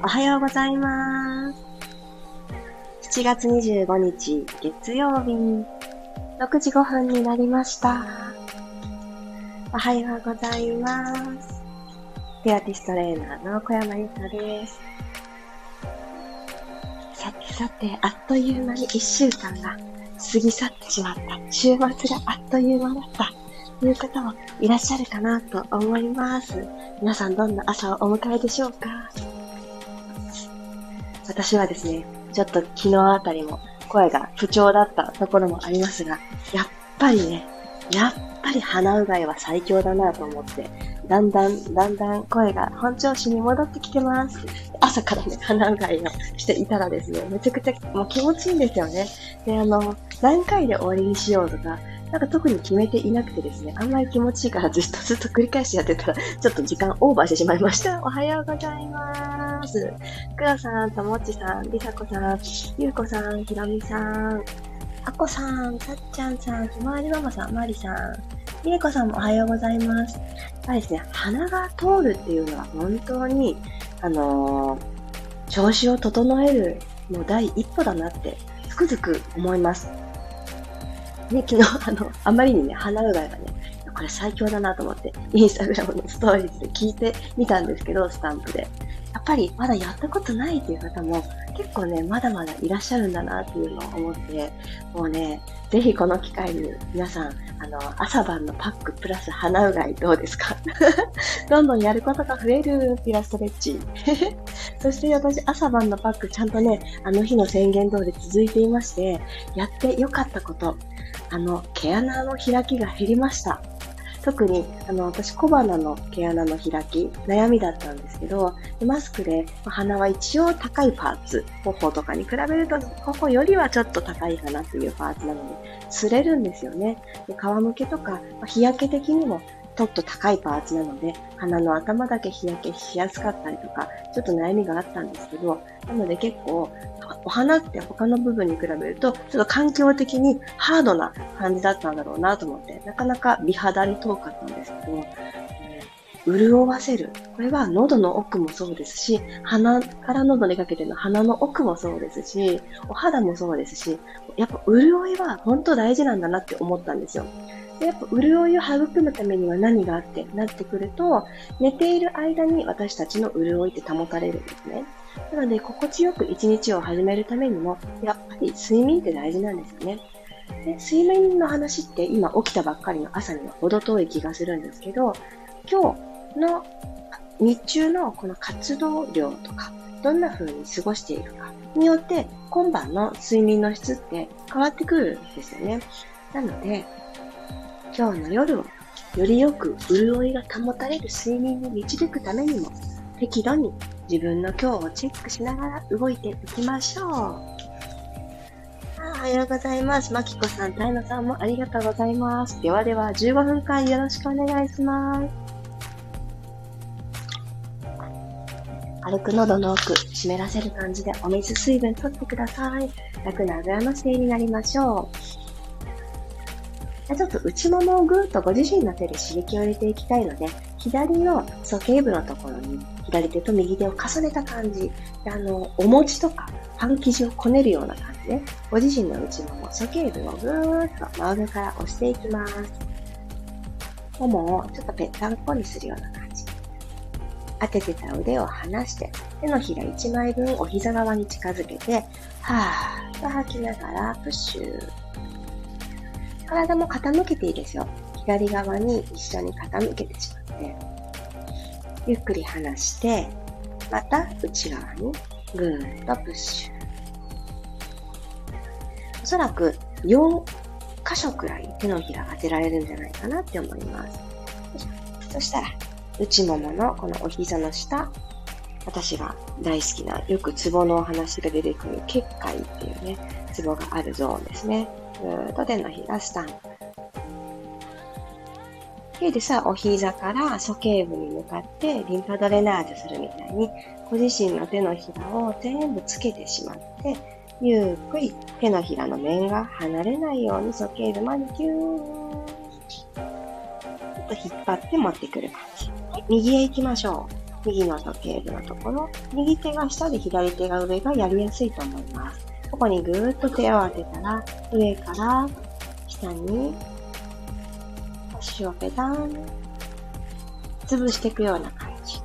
おはようございます。7月25日月曜日、6時5分になりました。おはようございます。ピラティストレーナーの小山由かです。さてさて、あっという間に1週間が過ぎ去ってしまった。週末があっという間だった。という方もいらっしゃるかなと思います。皆さんどんな朝をお迎えでしょうか？私はですね、ちょっと昨日あたりも声が不調だったところもありますが、やっぱりね、やっぱり鼻うがいは最強だなと思って、だんだん、だんだん声が本調子に戻ってきてます。朝からね、鼻うがいをしていたらですね、めちゃくちゃもう気持ちいいんですよね。で、あの、何回で終わりにしようとか、なんか特に決めていなくてですね、あんまり気持ちいいからずっとずっと繰り返しやってたら、ちょっと時間オーバーしてしまいました。おはようございます。くらさん、ともっちさん、りさこさん、ゆうこさん、ひろみさん、あこさん、さっちゃんさん、ひまわりママさん、まりさん、りえこさんもおはようございます。やっですね、鼻が通るっていうのは本当に、あのー、調子を整えるの第一歩だなってつくづく思います。ね、昨日、あの、あまりにね、鼻うがいがね、これ最強だなと思って、インスタグラムのストーリーズで聞いてみたんですけど、スタンプで。やっぱりまだやったことないっていう方も結構ね、まだまだいらっしゃるんだなっていうのを思って、もうね、ぜひこの機会に皆さん、あの、朝晩のパックプラス鼻うがいどうですか？どんどんやることが増えるピラストレッチ。そして私、朝晩のパックちゃんとね、あの日の宣言通り続いていまして、やってよかったこと、あの、毛穴の開きが減りました。特に、あの、私、小鼻の毛穴の開き、悩みだったんですけど、マスクで、鼻は一応高いパーツ、頬とかに比べると、頬よりはちょっと高いかなというパーツなので、擦れるんですよね。で皮むけとか、日焼け的にもちょっと高いパーツなので、鼻の頭だけ日焼けしやすかったりとか、ちょっと悩みがあったんですけど、なので結構、お花って他の部分に比べると、ちょっと環境的にハードな感じだったんだろうなと思って、なかなか美肌に遠かったんですけど、潤わせる。これは喉の奥もそうですし、鼻から喉にかけての鼻の奥もそうですし、お肌もそうですし、やっぱ潤いは本当大事なんだなって思ったんですよ。でやっぱ潤いを育むためには何があってなってくると、寝ている間に私たちの潤いって保たれるんですね。なので、心地よく一日を始めるためにも、やっぱり睡眠って大事なんですよね。で睡眠の話って今起きたばっかりの朝には程遠い気がするんですけど、今日の日中のこの活動量とか、どんな風に過ごしているかによって、今晩の睡眠の質って変わってくるんですよね。なので、今日の夜をよりよく潤いが保たれる睡眠に導くためにも、適度に自分の今日をチェックしながら動いていきましょう。おはようございます。まきこさん、たいのさんもありがとうございます。ではでは、15分間よろしくお願いします。軽く喉の奥、湿らせる感じでお水、水分取ってください。楽なあぐらの姿勢になりましょう。ちょっと内ももをぐーっとご自身の手で刺激を入れていきたいので、左の鼠径部のところに左手と右手を重ねた感じ。あの、お餅とかパン生地をこねるような感じで、ご自身の内もも、鼠径部をぐーっと真上から押していきます。ももをちょっとぺったんこにするような感じ。当ててた腕を離して、手のひら1枚分お膝側に近づけて、はーっと吐きながらプッシュ。体も傾けていいですよ。左側に一緒に傾けてしまって、ゆっくり離して、また内側にぐーっとプッシュ。おそらく4箇所くらい手のひら当てられるんじゃないかなって思います。そしたら、内もものこのお膝の下、私が大好きな、よくツボのお話が出てくる結界っていうね、ツボがあるゾーンですね。っと手のひらスタンプ。でさ、お膝から鼠径部に向かってリンパドレナージュするみたいに、ご自身の手のひらを全部つけてしまって、ゆっくり手のひらの面が離れないように鼠径部までギューッと引っ張って持ってくる感じ。右へ行きましょう。右の時計部のところ、右手が下で左手が上がやりやすいと思います。ここにぐーっと手を当てたら、上から下に足をペタン、潰していくような感じ。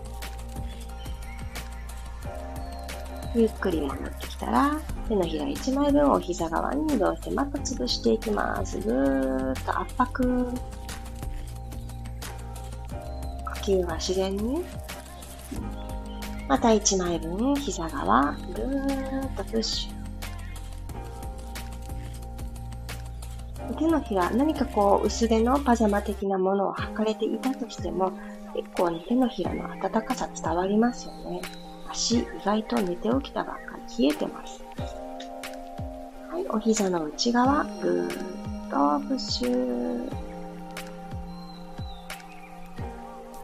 ゆっくり戻ってきたら、手のひら1枚分を膝側に移動してまた潰していきます。ぐーっと圧迫。呼吸は自然に。また1枚分膝側、ぐーっとプッシュ。手のひら、何かこう、薄手のパジャマ的なものを履かれていたとしても、結構ね、手のひらの温かさ伝わりますよね。足、意外と寝て起きたばっかり冷えてます。はい、お膝の内側、ぐーっとプッシュ。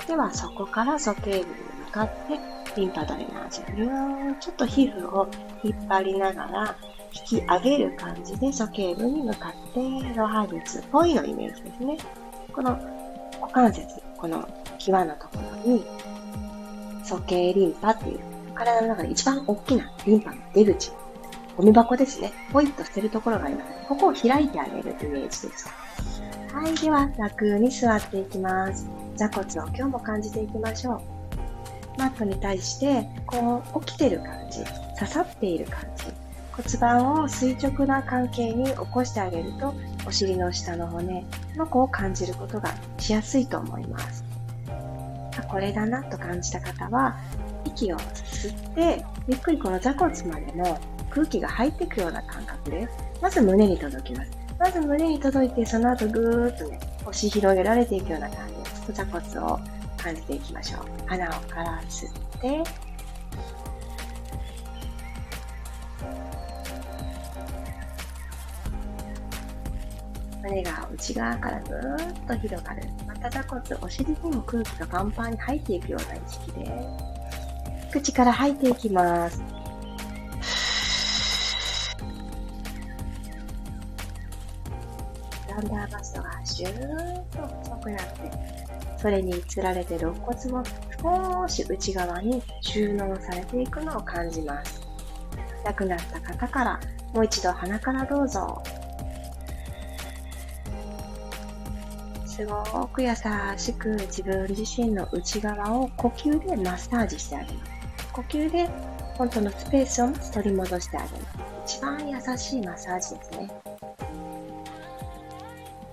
では、そこから鼠径部に向かって、リンパドレナージュ。ぐーちょっと皮膚を引っ張りながら、引き上げる感じで鼠径部に向かってロハ術っぽいのイメージですね。この股関節、この際のところに鼠径リンパっていう体の中で一番大きなリンパの出口、ゴミ箱ですね。ポイッと捨てるところがあります。ここを開いてあげるイメージです。はい。では、楽に座っていきます。座骨を今日も感じていきましょう。マットに対して、こう、起きてる感じ、刺さっている感じ、骨盤を垂直な関係に起こしてあげると、お尻の下の骨の子を感じることがしやすいと思います。これだなと感じた方は、息を吸って、ゆっくりこの座骨までの空気が入っていくような感覚で、まず胸に届きます。まず胸に届いて、その後ぐーっとね、腰広げられていくような感じで、座骨を感じていきましょう。鼻をから吸って、胸が内側からぐーっと広がる。また座骨、お尻にも空気がパンパンに入っていくような意識で、口から吐いていきます。だんだんバストがシューッと細くなって、それにつられて肋骨も少し内側に収納されていくのを感じます。亡くなった方からもう一度鼻からどうぞ。すごく優しく自分自身の内側を呼吸でマッサージしてあげます。呼吸で本当のスペースを取り戻してあげます。一番優しいマッサージですね。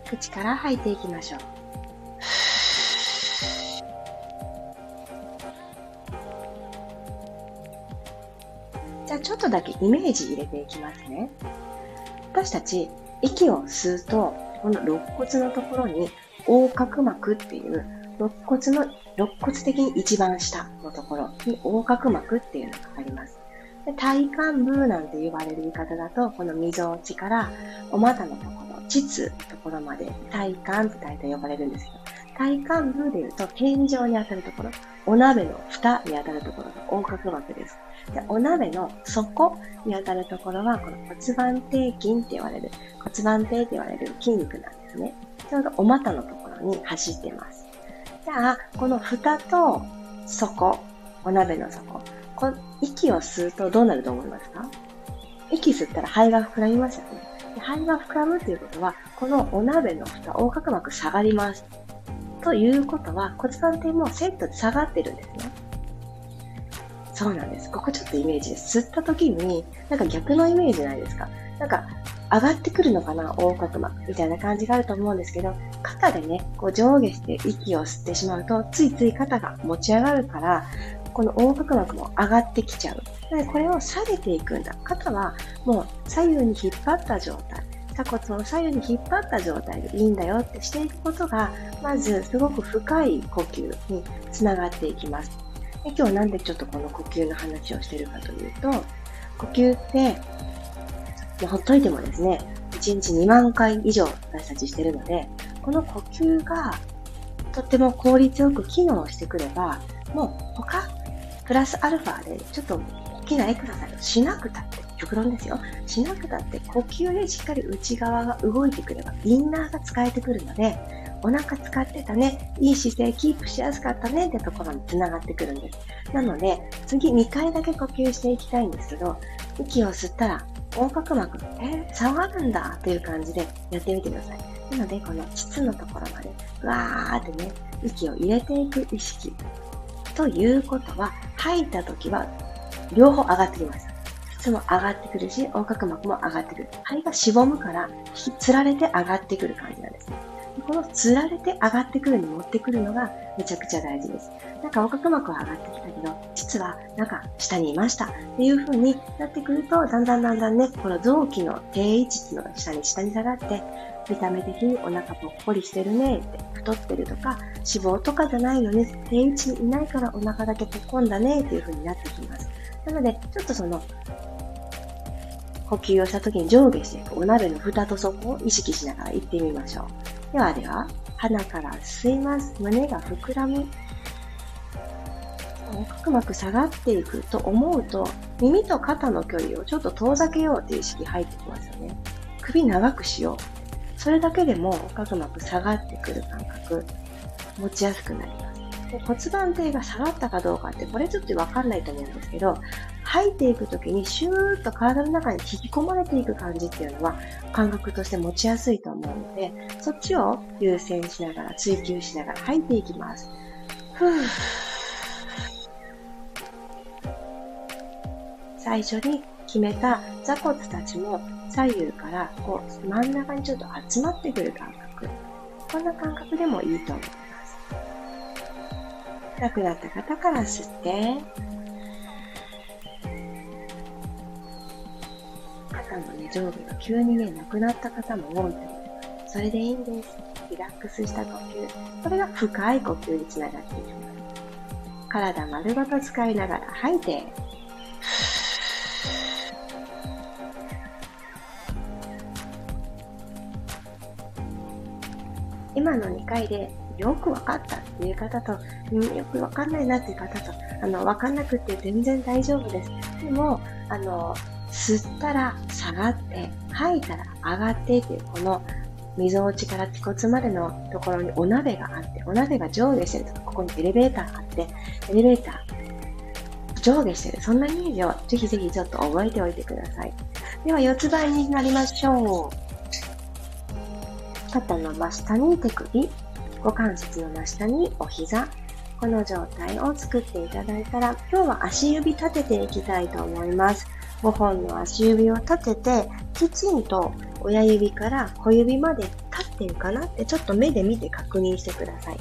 口から吐いていきましょう。じゃあちょっとだけイメージ入れていきますね。私たち息を吸うと、この肋骨のところに横隔膜っていう肋骨の、肋骨的に一番下のところに横隔膜っていうのがあります。で体幹部なんて言われる言い方だと、この溝落ちからお股のところ、膣のところまで体幹って大体呼ばれるんですけど、体幹部で言うと天井に当たるところ、お鍋の蓋に当たるところが横隔膜です。でお鍋の底に当たるところは、この骨盤底筋って言われる、骨盤底って言われる筋肉なんですね。ちょうどお股のところに走ってます。じゃあ、この蓋と底、お鍋の底、こ息を吸うとどうなると思いますか？息吸ったら肺が膨らみますよね。肺が膨らむということは、このお鍋の蓋、横隔膜下がります。ということは、骨盤底もセットで下がってるんですね。そうなんです。ここちょっとイメージです。吸った時に、なんか逆のイメージないですか？なんか、上がってくるのかな横隔膜みたいな感じがあると思うんですけど、肩でね、こう上下して息を吸ってしまうと、ついつい肩が持ち上がるから、この横隔膜も上がってきちゃう。でこれを下げていくんだ。肩はもう左右に引っ張った状態。鎖骨を左右に引っ張った状態でいいんだよってしていくことが、まずすごく深い呼吸につながっていきます。で今日なんでちょっとこの呼吸の話をしてるかというと、呼吸ってもうほっといてもですね、1日2万回以上私たちしてるので、この呼吸がとっても効率よく機能してくれば、もう他、プラスアルファでちょっと大きなエクササイズしなくたって、極論ですよ。しなくたって呼吸でしっかり内側が動いてくれば、インナーが使えてくるので、お腹使ってたね、いい姿勢キープしやすかったねってところにつながってくるんです。なので、次2回だけ呼吸していきたいんですけど、息を吸ったら、横隔膜、え？下がるんだっていう感じでやってみてください。なので、この膣のところまで、わーってね、息を入れていく意識。ということは、吐いた時は、両方上がってきます。膣も上がってくるし、横隔膜も上がってくる。肺がしぼむから、つられて上がってくる感じなんですね。このつられて上がってくるに持ってくるのがめちゃくちゃ大事です。なんか横隔膜は上がってきたけど、実はなんか下にいましたっていう風になってくると、だんだんだんだんね、この臓器の定位置っていうのが下に下に下がって、見た目的にお腹ぽっこりしてるねって、太ってるとか、脂肪とかじゃないのに、定位置にいないからお腹だけぽっこんだねっていう風になってきます。なので、ちょっとその、呼吸をした時に上下していくお鍋の蓋と底を意識しながら行ってみましょう。ではでは、鼻から吸います。胸が膨らむ。横隔膜下がっていくと思うと、耳と肩の距離をちょっと遠ざけようという意識入ってきますよね。首長くしよう。それだけでも横隔膜下がってくる感覚、持ちやすくなります。で骨盤底が下がったかどうかって、これちょっとわかんないと思うんですけど、吐いていくときにシューッと体の中に引き込まれていく感じっていうのは感覚として持ちやすいと思うので、そっちを優先しながら追求しながら吐いていきます。ふぅ最初に決めた座骨たちも左右からこう真ん中にちょっと集まってくる感覚。こんな感覚でもいいと思います。深くなった方から吸って、肩のね、上下が急にね、なくなった方も多いと思います。それでいいんです。リラックスした呼吸。これが深い呼吸につながっていきます。体丸ごと使いながら吐いて、今の2回でよくわかったっていう方と、うん、よくわかんないなっていう方と、あの、わかんなくて全然大丈夫です。でも、あの、吸ったら下がって、吐いたら上がってっていう、この、溝落ちから気骨までのところにお鍋があって、お鍋が上下してるとか、ここにエレベーターがあって、エレベーター、上下してる。そんなイメージをぜひぜひちょっと覚えておいてください。では、四つ倍になりましょう。肩の真下に手首、股関節の真下にお膝、この状態を作っていただいたら、今日は足指立てていきたいと思います。5本の足指を立てて、きちんと親指から小指まで立ってるかな？ってちょっと目で見て確認してください。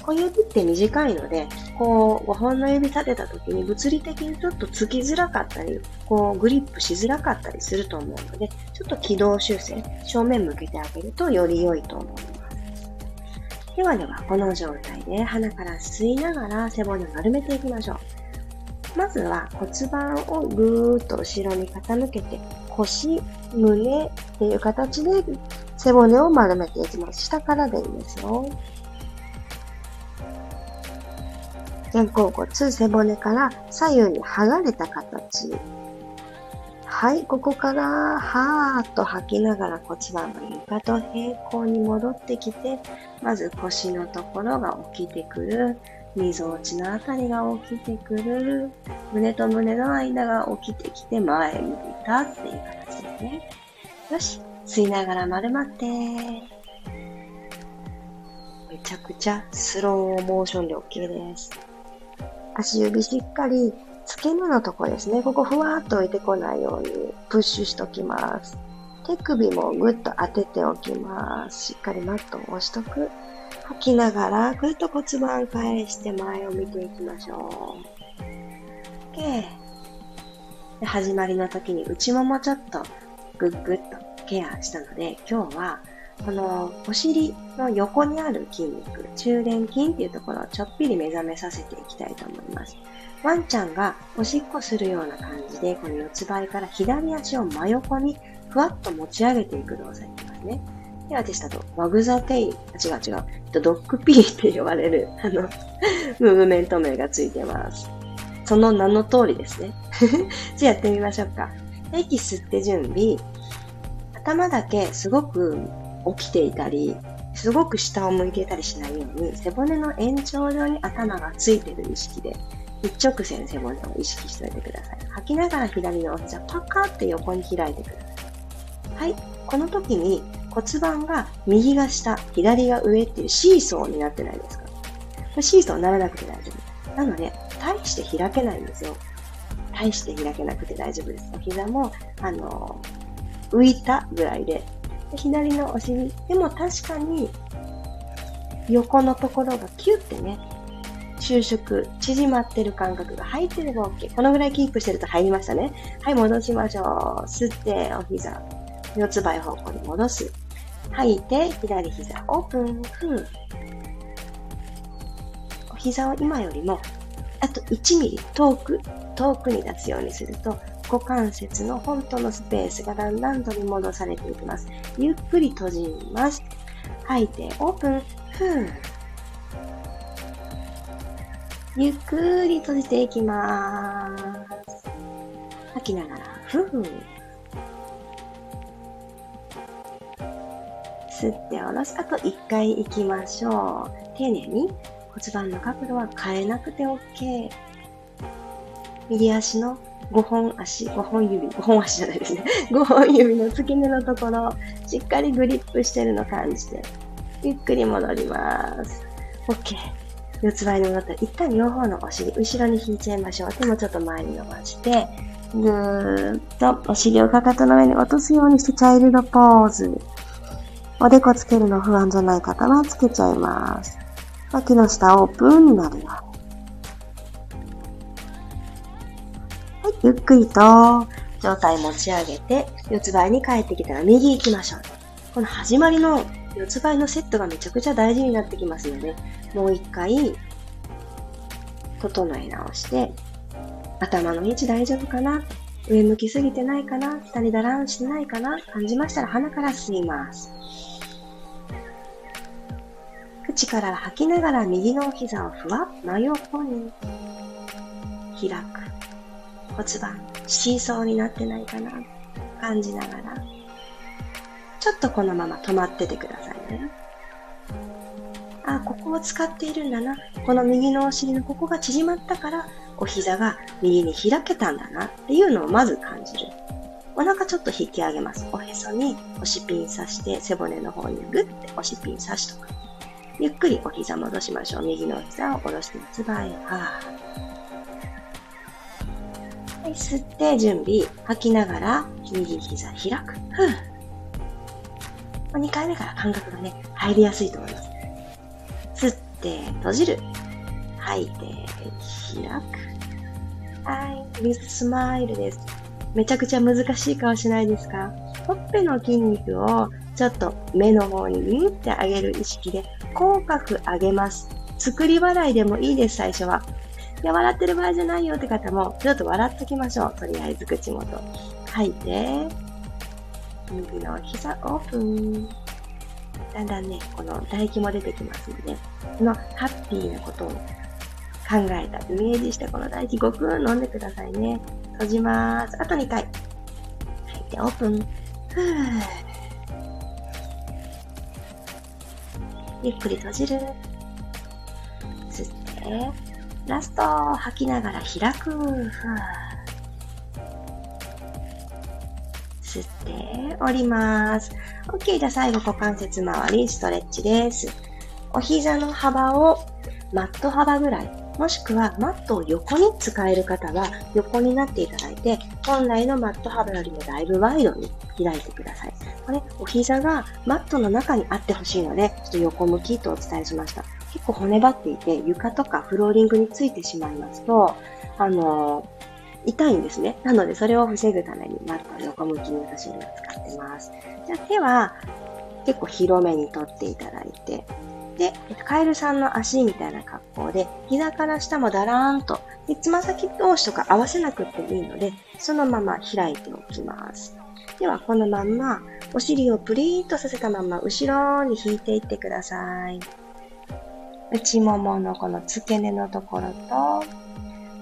小指って短いので、こう、5本の指立てた時に物理的にちょっとつきづらかったり、こう、グリップしづらかったりすると思うので、ちょっと軌道修正、正面向けてあげるとより良いと思います。ではでは、この状態で鼻から吸いながら背骨を丸めていきましょう。まずは骨盤をぐーっと後ろに傾けて、腰、胸っていう形で背骨を丸めていきます。下からでいいですよ。肩甲骨、背骨から左右に剥がれた形。はい、ここから、はーっと吐きながら骨盤が床と平行に戻ってきて、まず腰のところが起きてくる。溝落ちのあたりが起きてくる。胸と胸の間が起きてきて前向いたっていう形ですね。よし、吸いながら丸まって。めちゃくちゃスローモーションで OK です。足指しっかり付け根のとこですね。ここふわっと置いてこないようにプッシュしときます。手首もぐっと当てておきます。しっかりマットを押しとく。吐きながらぐっと骨盤返して前を見ていきましょう。OK。で始まりの時に内ももちょっとぐっぐっとケアしたので、今日はこのお尻の横にある筋肉、中殿筋っていうところをちょっぴり目覚めさせていきたいと思います。ワンちゃんがおしっこするような感じで、この四つ倍から左足を真横にふわっと持ち上げていく動作になりますね。で、私だと、ワグザテイ、あ、違う違う、ドッグピーって呼ばれる、あの、ムーブメント名がついてます。その名の通りですね。じゃあやってみましょうか。息吸って準備。頭だけすごく起きていたり、すごく下を向いていたりしないように、背骨の延長上に頭がついてる意識で、一直線背骨を意識しておいてください。吐きながら左のお膝パカって横に開いてください。はい。この時に骨盤が右が下、左が上っていうシーソーになってないですか？これシーソーにならなくて大丈夫。なので、大して開けないんですよ。大して開けなくて大丈夫です。お膝も、あの、浮いたぐらいで。で左のお尻。でも確かに、横のところがキュッてね、収縮、縮まってる感覚が入ってれば OK。このぐらいキープしてると入りましたね。はい、戻しましょう。吸って、お膝。四つ倍方向に戻す。吐いて、左膝オープン。ふん。お膝を今よりも、あと1ミリ遠く、遠くに出すようにすると、股関節の本当のスペースがだんだん取り戻されていきます。ゆっくり閉じます。吐いて、オープン。ふん。ゆっくり閉じていきます。吐きながら、ふん。吸って下ろす。あと1回行きましょう。丁寧に骨盤の角度は変えなくて OK。右足の5本足、5本指、5本足じゃないですね。5本指の付け根のところ、しっかりグリップしてるの感じて、ゆっくり戻ります。OK。四つ倍に戻ったら、一旦両方のお尻、後ろに引いちゃいましょう。手もちょっと前に伸ばして、ぐーっとお尻をかかとの上に落とすようにしてチャイルドポーズ。おでこつけるの不安じゃない方はつけちゃいます。脇の下オープンになるよ。はい、ゆっくりと上体持ち上げて、四つ倍に帰ってきたら右行きましょう。この始まりの四つ倍のセットがめちゃくちゃ大事になってきますので、もう一回、整え直して、頭の位置大丈夫かな？上向きすぎてないかな？下にだらんしてないかな？感じましたら鼻から吸います。口から吐きながら右の膝をふわっ真横に開く。骨盤、シーソーになってないかな？感じながら。ちょっとこのまま止まっててくださいね。あ、ここを使っているんだな。この右のお尻のここが縮まったから、お膝が右に開けたんだなっていうのをまず感じる。お腹ちょっと引き上げます。おへそに押しピン刺して背骨の方にグッて押しピン刺しとく。ゆっくりお膝戻しましょう。右の膝を下ろしてつばへ。ははい、吸って準備。吐きながら右膝開く。ふう。2回目から感覚がね、入りやすいと思います。吸って閉じる。吐いて開く。はい、リススマイルです。めちゃくちゃ難しい顔しないですか？ほっぺの筋肉をちょっと目の方にミンって上げる意識で口角上げます。作り笑いでもいいです、最初は。いや、笑ってる場合じゃないよって方も、ちょっと笑っときましょう。とりあえず口元。吐いて、右の膝オープン。だんだんね、この唾液も出てきますので、このハッピーなことを考えた、イメージしてこの唾液ごくん飲んでくださいね。閉じます。あと2回。吐いてオープン。ふぅ。ゆっくり閉じる。吸って、ラスト、吐きながら開く。ふぅ吸って、降ります。OK。じゃあ最後、股関節周り、ストレッチです。お膝の幅をマット幅ぐらい、もしくはマットを横に使える方は横になっていただいて、本来のマット幅よりもだいぶワイドに開いてください。これ、お膝がマットの中にあってほしいので、ちょっと横向きとお伝えしました。結構骨張っていて、床とかフローリングについてしまいますと、あの痛いんですね。なので、それを防ぐためにマットを横向きに私には使ってます。じゃあ手は結構広めに取っていただいて、で、カエルさんの足みたいな格好で、膝から下もだらーんと、で、つま先同士とか合わせなくていいので、そのまま開いておきます。では、このまんま、お尻をプリーッとさせたまま、後ろに引いていってください。内もものこの付け根のところと、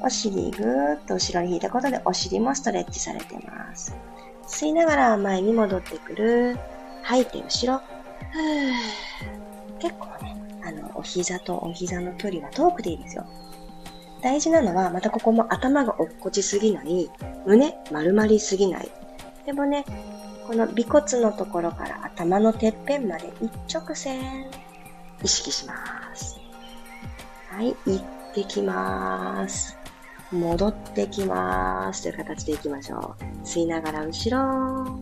お尻ぐーっと後ろに引いたことで、お尻もストレッチされてます。吸いながら前に戻ってくる。吐いて後ろ。結構ね、あの、お膝とお膝の距離は遠くでいいですよ。大事なのは、またここも頭が落っこちすぎない、胸丸まりすぎない。でもね、この尾骨のところから頭のてっぺんまで一直線、意識します。はい、行ってきます。戻ってきます。という形でいきましょう。吸いながら後ろ。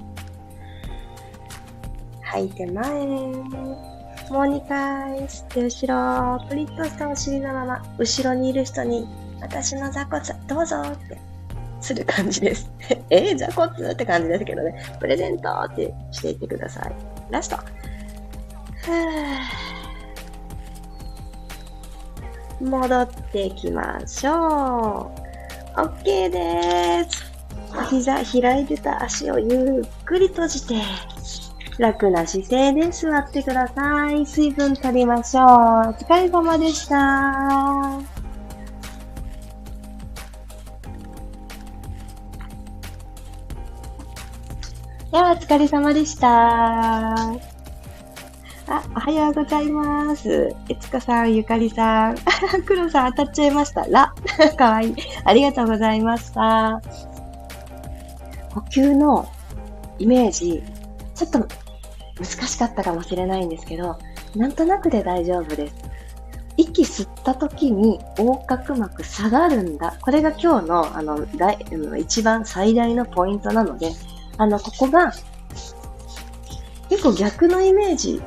吐いて前。もう2回吸って後ろ。プリッとしたお尻のまま、後ろにいる人に、私の座骨どうぞってする感じです。えー、座骨って感じですけどね。プレゼントってしていってください。ラスト。戻っていきましょう。OK です。膝開いてた足をゆっくり閉じて、楽な姿勢で座ってください。水分取りましょう。お疲れ様でした。では、お疲れ様でした。あ、おはようございます。えつかさん、ゆかりさん。黒さん当たっちゃいました。ら。かわいい。ありがとうございました。呼吸のイメージ、ちょっと難しかったかもしれないんですけど、なんとなくで大丈夫です。息吸った時に横隔膜下がるんだ。これが今日のあの大一番最大のポイントなので、あの、ここが結構逆のイメージ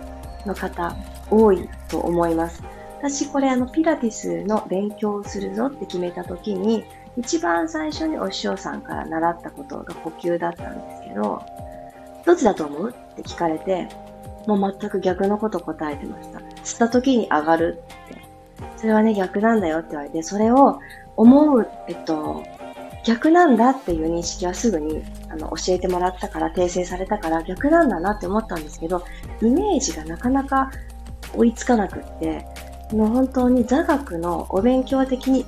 の方多いと思います。私これあのピラティスの勉強をするぞって決めた時に一番最初にお師匠さんから習ったことが呼吸だったんですけど、どっちだと思う？って聞かれて、もう全く逆のこと答えてました。吸った時に上がるって。それはね、逆なんだよって言われて、それを思う、えっと、逆なんだっていう認識はすぐにあの教えてもらったから、訂正されたから逆なんだなって思ったんですけど、イメージがなかなか追いつかなくって、もう本当に座学のお勉強的に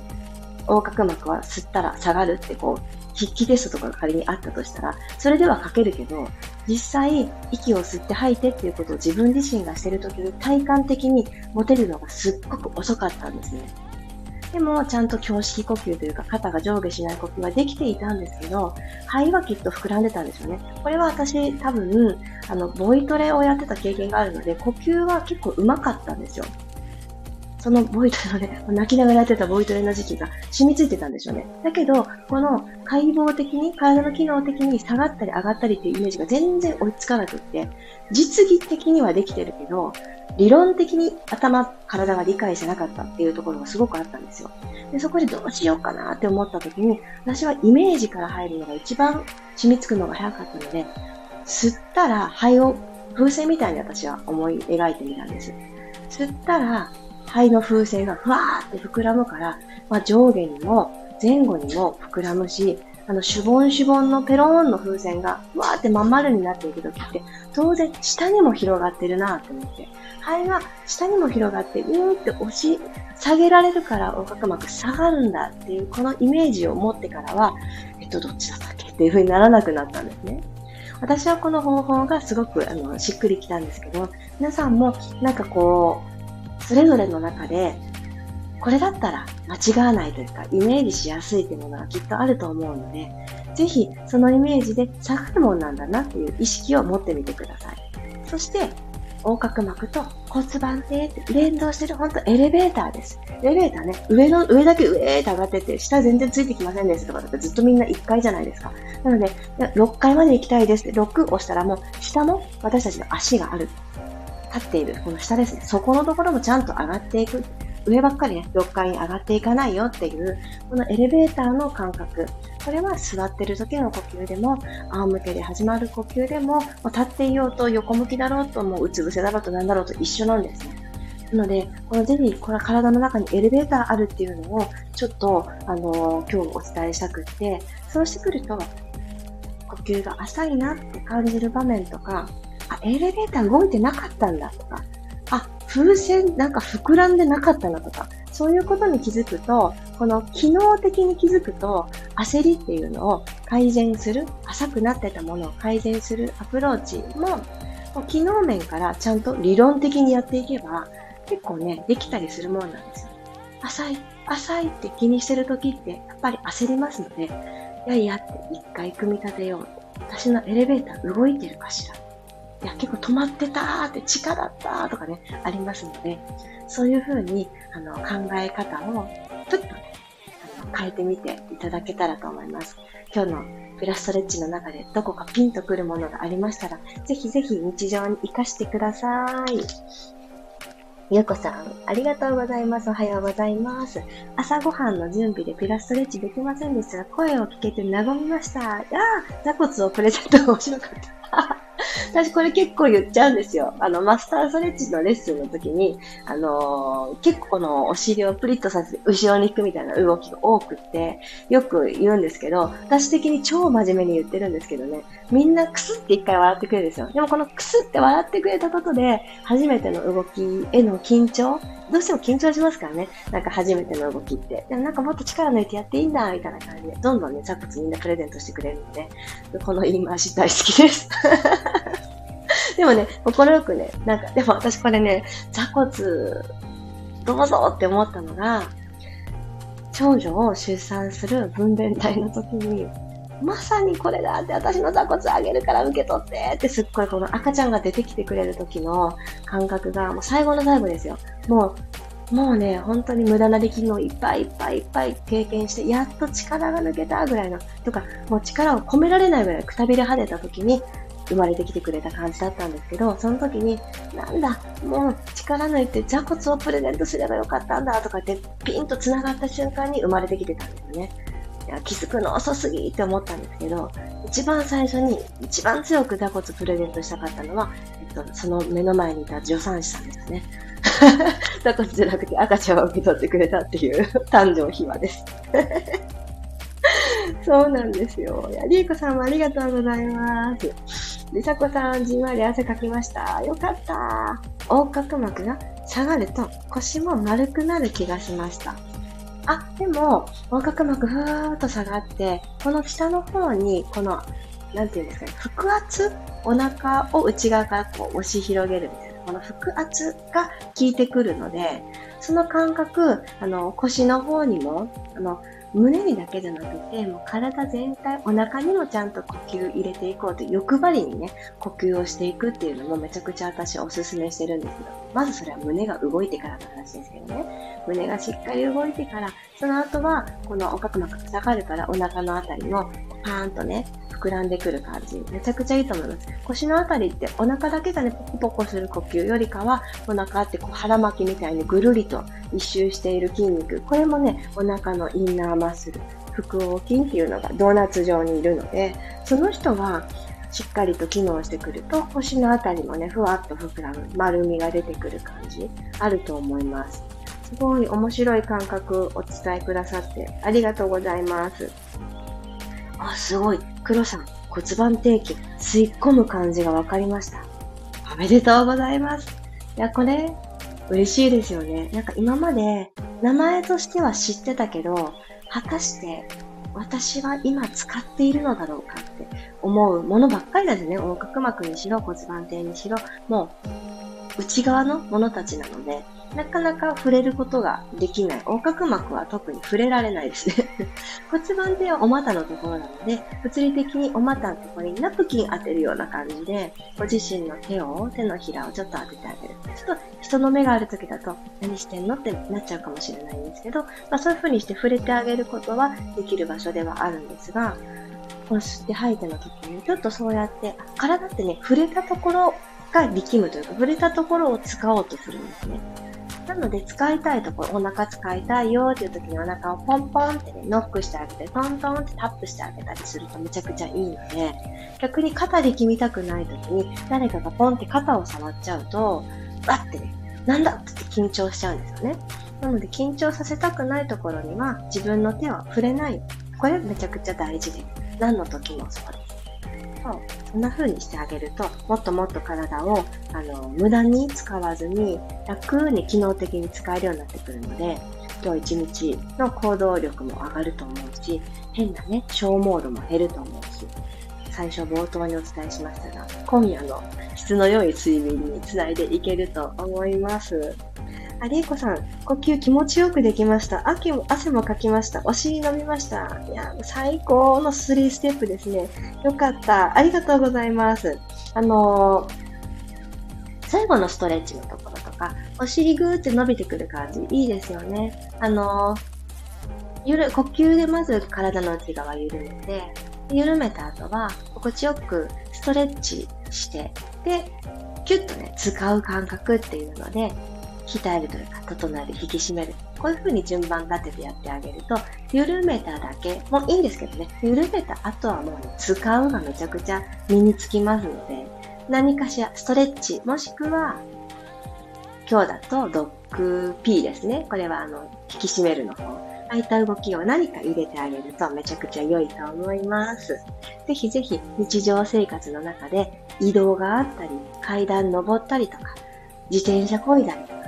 横隔膜は吸ったら下がるってこう、筆記テストとかが仮にあったとしたら、それでは書けるけど、実際、息を吸って吐いてっていうことを自分自身がしてるときに体感的に持てるのがすっごく遅かったんですね。でも、ちゃんと胸式呼吸というか、肩が上下しない呼吸はできていたんですけど、肺はきっと膨らんでたんですよね。これは私、多分、あの、ボイトレをやってた経験があるので、呼吸は結構うまかったんですよ。そのボイトレのね、泣きながらやってたボイトレの時期が染みついてたんでしょうね。だけど、この解剖的に、体の機能的に下がったり上がったりっていうイメージが全然追いつかなくって、実技的にはできてるけど、理論的に頭、体が理解してなかったっていうところがすごくあったんですよ。で、そこでどうしようかなって思った時に、私はイメージから入るのが一番染みつくのが早かったので、吸ったら肺を風船みたいに私は思い描いてみたんです。吸ったら肺の風船がふわーって膨らむから、まあ、上下にも前後にも膨らむし、あの、シュボンシュボンのペローンの風船が、わーってまん丸になっていくときって、当然下にも広がってるなって思って。肺が下にも広がって、うーって押し下げられるから横隔膜下がるんだっていう、このイメージを持ってからは、えっと、どっちだったっけっていう風にならなくなったんですね。私はこの方法がすごくあのしっくりきたんですけど、皆さんもなんかこう、それぞれの中で、これだったら間違わないというか、イメージしやすいというものがきっとあると思うので、ぜひそのイメージで下がるもんなんだなっていう意識を持ってみてください。そして、横隔膜と骨盤底って連動してる本当エレベーターです。エレベーターね、上の、上だけ上へ上がってて、下全然ついてきませんですとかだってずっとみんな1階じゃないですか。なので、6階まで行きたいですって6押したらもう下も私たちの足がある。立っている、この下ですね。そこのところもちゃんと上がっていく。上ばっかりね、6階に上がっていかないよっていう、このエレベーターの感覚。これは座ってる時の呼吸でも、仰向けで始まる呼吸でも、立っていようと横向きだろうと、もううつ伏せだろうとなんだろうと一緒なんですね。なので、このぜひ、これは体の中にエレベーターあるっていうのを、ちょっと、あのー、今日お伝えしたくって、そうしてくると、呼吸が浅いなって感じる場面とか、あ、エレベーター動いてなかったんだとか、あ、風船なんか膨らんでなかったなとか、そういうことに気づくと、この機能的に気づくと、焦りっていうのを改善する、浅くなってたものを改善するアプローチも、機能面からちゃんと理論的にやっていけば、結構ね、できたりするもんなんですよ。浅い、浅いって気にしてる時って、やっぱり焦りますので、いやいやって一回組み立てよう。私のエレベーター動いてるかしら。いや、結構止まってたーって地下だったーとかね、ありますので、そういう風に、あの、考え方を、ちょっとね、あの、変えてみていただけたらと思います。今日のピラストレッチの中でどこかピンとくるものがありましたら、ぜひぜひ日常に活かしてください。ゆうこさん、ありがとうございます。おはようございます。朝ごはんの準備でピラストレッチできませんでしたが、声を聞けて和みました。ああ、座骨をプレゼントが面白かった。私これ結構言っちゃうんですよ。あの、マスターストレッチのレッスンの時に、あのー、結構このお尻をプリッとさせて後ろに行くみたいな動きが多くって、よく言うんですけど、私的に超真面目に言ってるんですけどね、みんなクスって一回笑ってくれるんですよ。でもこのクスって笑ってくれたことで、初めての動きへの緊張どうしても緊張しますからね。なんか初めての動きって。でもなんかもっと力抜いてやっていいんだ、みたいな感じで、どんどんね、座骨みんなプレゼントしてくれるんで、この言い回し大好きです。でもね、心よくね、なんか、でも私これね、座骨、どうぞって思ったのが、長女を出産する分娩体の時に、まさにこれだって私の座骨あげるから受け取ってってすっごいこの赤ちゃんが出てきてくれる時の感覚がもう最後の最後ですよ。もう、もうね、本当に無駄な力のいっぱいいっぱいいっぱい経験して、やっと力が抜けたぐらいの、とか、もう力を込められないぐらいくたびれ跳ねた時に、生まれてきてくれた感じだったんですけど、その時に、なんだ、もう力抜いて座骨をプレゼントすればよかったんだとかってピンと繋がった瞬間に生まれてきてたんですよね。いや気づくの遅すぎって思ったんですけど、一番最初に一番強く座骨プレゼントしたかったのは、えっと、その目の前にいた助産師さんですね。座骨じゃなくて赤ちゃんを受け取ってくれたっていう 誕生秘話です。そうなんですよ。や、りえこさんもありがとうございます。りさこさん、じんわり汗かきました。よかった。横隔膜が下がると腰も丸くなる気がしました。あ、でも、横隔膜ふーっと下がって、この下の方に、この、なんていうんですかね、腹圧？お腹を内側からこう押し広げるんですこの腹圧が効いてくるので、その感覚、あの、腰の方にも、あの、胸にだけじゃなくて、もう体全体、お腹にもちゃんと呼吸入れていこうという欲張りにね、呼吸をしていくっていうのもめちゃくちゃ私はおすすめしてるんですけど、まずそれは胸が動いてからの話ですけどね。胸がしっかり動いてから、その後は、このお角膜が下がるからお腹のあたりのパーンとね、膨らんでくる感じ。めちゃくちゃいいと思います。腰のあたりってお腹だけがね、ポコポコする呼吸よりかは、お腹ってこう腹巻きみたいにぐるりと一周している筋肉。これもね、お腹のインナーマッスル、腹横筋っていうのがドーナツ状にいるので、その人がしっかりと機能してくると、腰のあたりもね、ふわっと膨らむ、丸みが出てくる感じ、あると思います。すごい面白い感覚お伝えくださってありがとうございます。あ、すごい。黒さん、骨盤底筋、吸い込む感じが分かりました。おめでとうございます。いや、これ、嬉しいですよね。なんか今まで、名前としては知ってたけど、果たして私は今使っているのだろうかって思うものばっかりだよね。横隔膜にしろ、骨盤底にしろ、もう内側のものたちなので、なかなか触れることができない。横隔膜は特に触れられないですね 骨盤底はお股のところなので、物理的にお股のところにナプキン当てるような感じで、ご自身の手を、手のひらをちょっと当ててあげる。ちょっと人の目がある時だと、何してんの？ってなっちゃうかもしれないんですけど、まあ、そういう風にして触れてあげることはできる場所ではあるんですが、この吸って吐いての時に、ちょっとそうやって、体ってね、触れたところが力むというか、触れたところを使おうとするんですね。なので使いたいところ、お腹使いたいよっていう時にお腹をポンポンってね、ノックしてあげて、トントンってタップしてあげたりするとめちゃくちゃいいので、逆に肩力みたくない時に誰かがポンって肩を触っちゃうと、バッてね、なんだって緊張しちゃうんですよね。なので緊張させたくないところには自分の手は触れない。これめちゃくちゃ大事です。何の時もそうです。そうそんな風にしてあげると、もっともっと体を、あの、無駄に使わずに、楽に機能的に使えるようになってくるので、今日一日の行動力も上がると思うし、変なね、消耗度も減ると思うし、最初冒頭にお伝えしましたが、今夜の質の良い睡眠につないでいけると思います。あ、りえこさん、呼吸気持ちよくできました。秋も汗もかきました。お尻伸びました。いや、最高の3ステップですね。よかった。ありがとうございます。あのー、最後のストレッチのところとか、お尻ぐーって伸びてくる感じ、いいですよね。あのー、ゆる、呼吸でまず体の内側緩めて、緩めた後は、心地よくストレッチして、で、キュッとね、使う感覚っていうので、鍛えるというか、整える、引き締める。こういう風に順番立ててやってあげると、緩めただけ、もういいんですけどね、緩めた後はもう、使うがめちゃくちゃ身につきますので、何かしらストレッチ、もしくは、今日だとドッグ P ですね。これはあの、引き締めるの方。ああいった動きを何か入れてあげるとめちゃくちゃ良いと思います。ぜひぜひ日常生活の中で移動があったり、階段登ったりとか、自転車こいだりとか、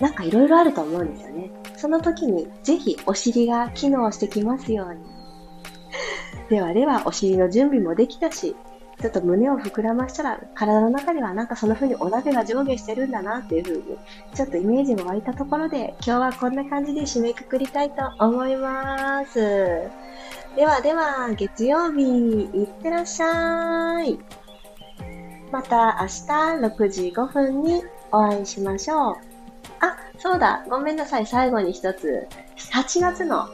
なんかいろいろあると思うんですよね。その時にぜひお尻が機能してきますように。ではではお尻の準備もできたし、ちょっと胸を膨らましたら、体の中ではなんかその風にお鍋が上下してるんだなっていう風に、ちょっとイメージも湧いたところで、今日はこんな感じで締めくくりたいと思います。ではでは、月曜日、いってらっしゃい。また明日6時5分にお会いしましょう。あ、そうだ、ごめんなさい、最後に一つ。8月の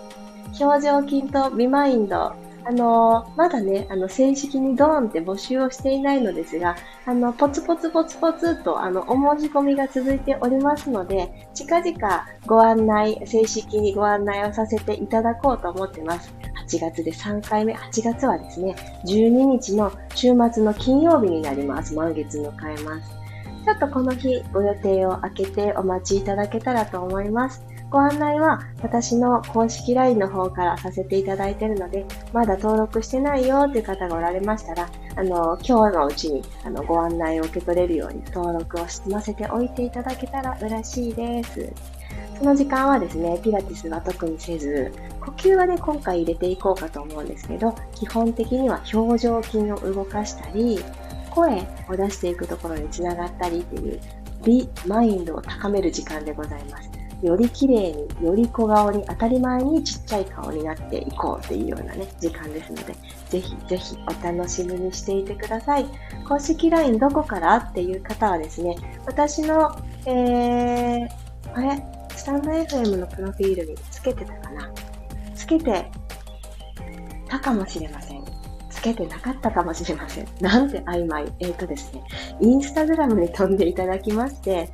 表情筋とビマインドあのまだね、あの、正式にドーンって募集をしていないのですが、あの、ポツポツポツポツと、あの、お申し込みが続いておりますので、近々ご案内、正式にご案内をさせていただこうと思ってます。8月で3回目、8月はですね、12日の週末の金曜日になります。満月迎えます。ちょっとこの日、ご予定を空けてお待ちいただけたらと思います。ご案内は私の公式 LINE の方からさせていただいているので、まだ登録してないよっていう方がおられましたら、あの、今日のうちにあのご案内を受け取れるように登録を済ませておいていただけたら嬉しいです。その時間はですね、ピラティスは特にせず、呼吸はね、今回入れていこうかと思うんですけど、基本的には表情筋を動かしたり、声を出していくところにつながったりっていう、ビマインドを高める時間でございます。より綺麗に、より小顔に、当たり前にちっちゃい顔になっていこうっていうようなね、時間ですので、ぜひぜひお楽しみにしていてください。公式 LINE どこからっていう方はですね、私の、えー、あれ、スタンド FM のプロフィールにつけてたかな？つけてたかもしれません。けてなかったかもしれません。なんて曖昧。えっ、ー、とですね、インスタグラムに飛んでいただきまして、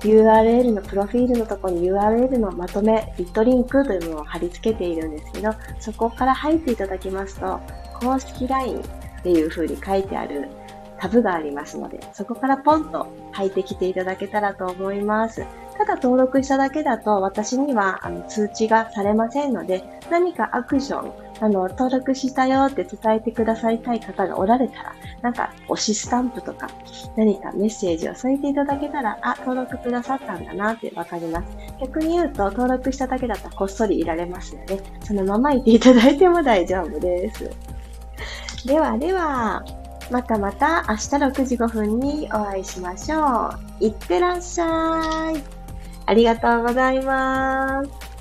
URL のプロフィールのとこに URL のまとめ、ビットリンクというものを貼り付けているんですけど、そこから入っていただきますと、公式 LINE っていう風に書いてあるタブがありますので、そこからポンと入ってきていただけたらと思います。ただ登録しただけだと私にはあの通知がされませんので、何かアクション、あの、登録したよって伝えてくださいたい方がおられたら、なんか推しスタンプとか何かメッセージを添えていただけたら、あ、登録くださったんだなってわかります。逆に言うと、登録しただけだったらこっそりいられますので、そのままいていただいても大丈夫です。ではでは、またまた明日6時5分にお会いしましょう。いってらっしゃい。ありがとうございます。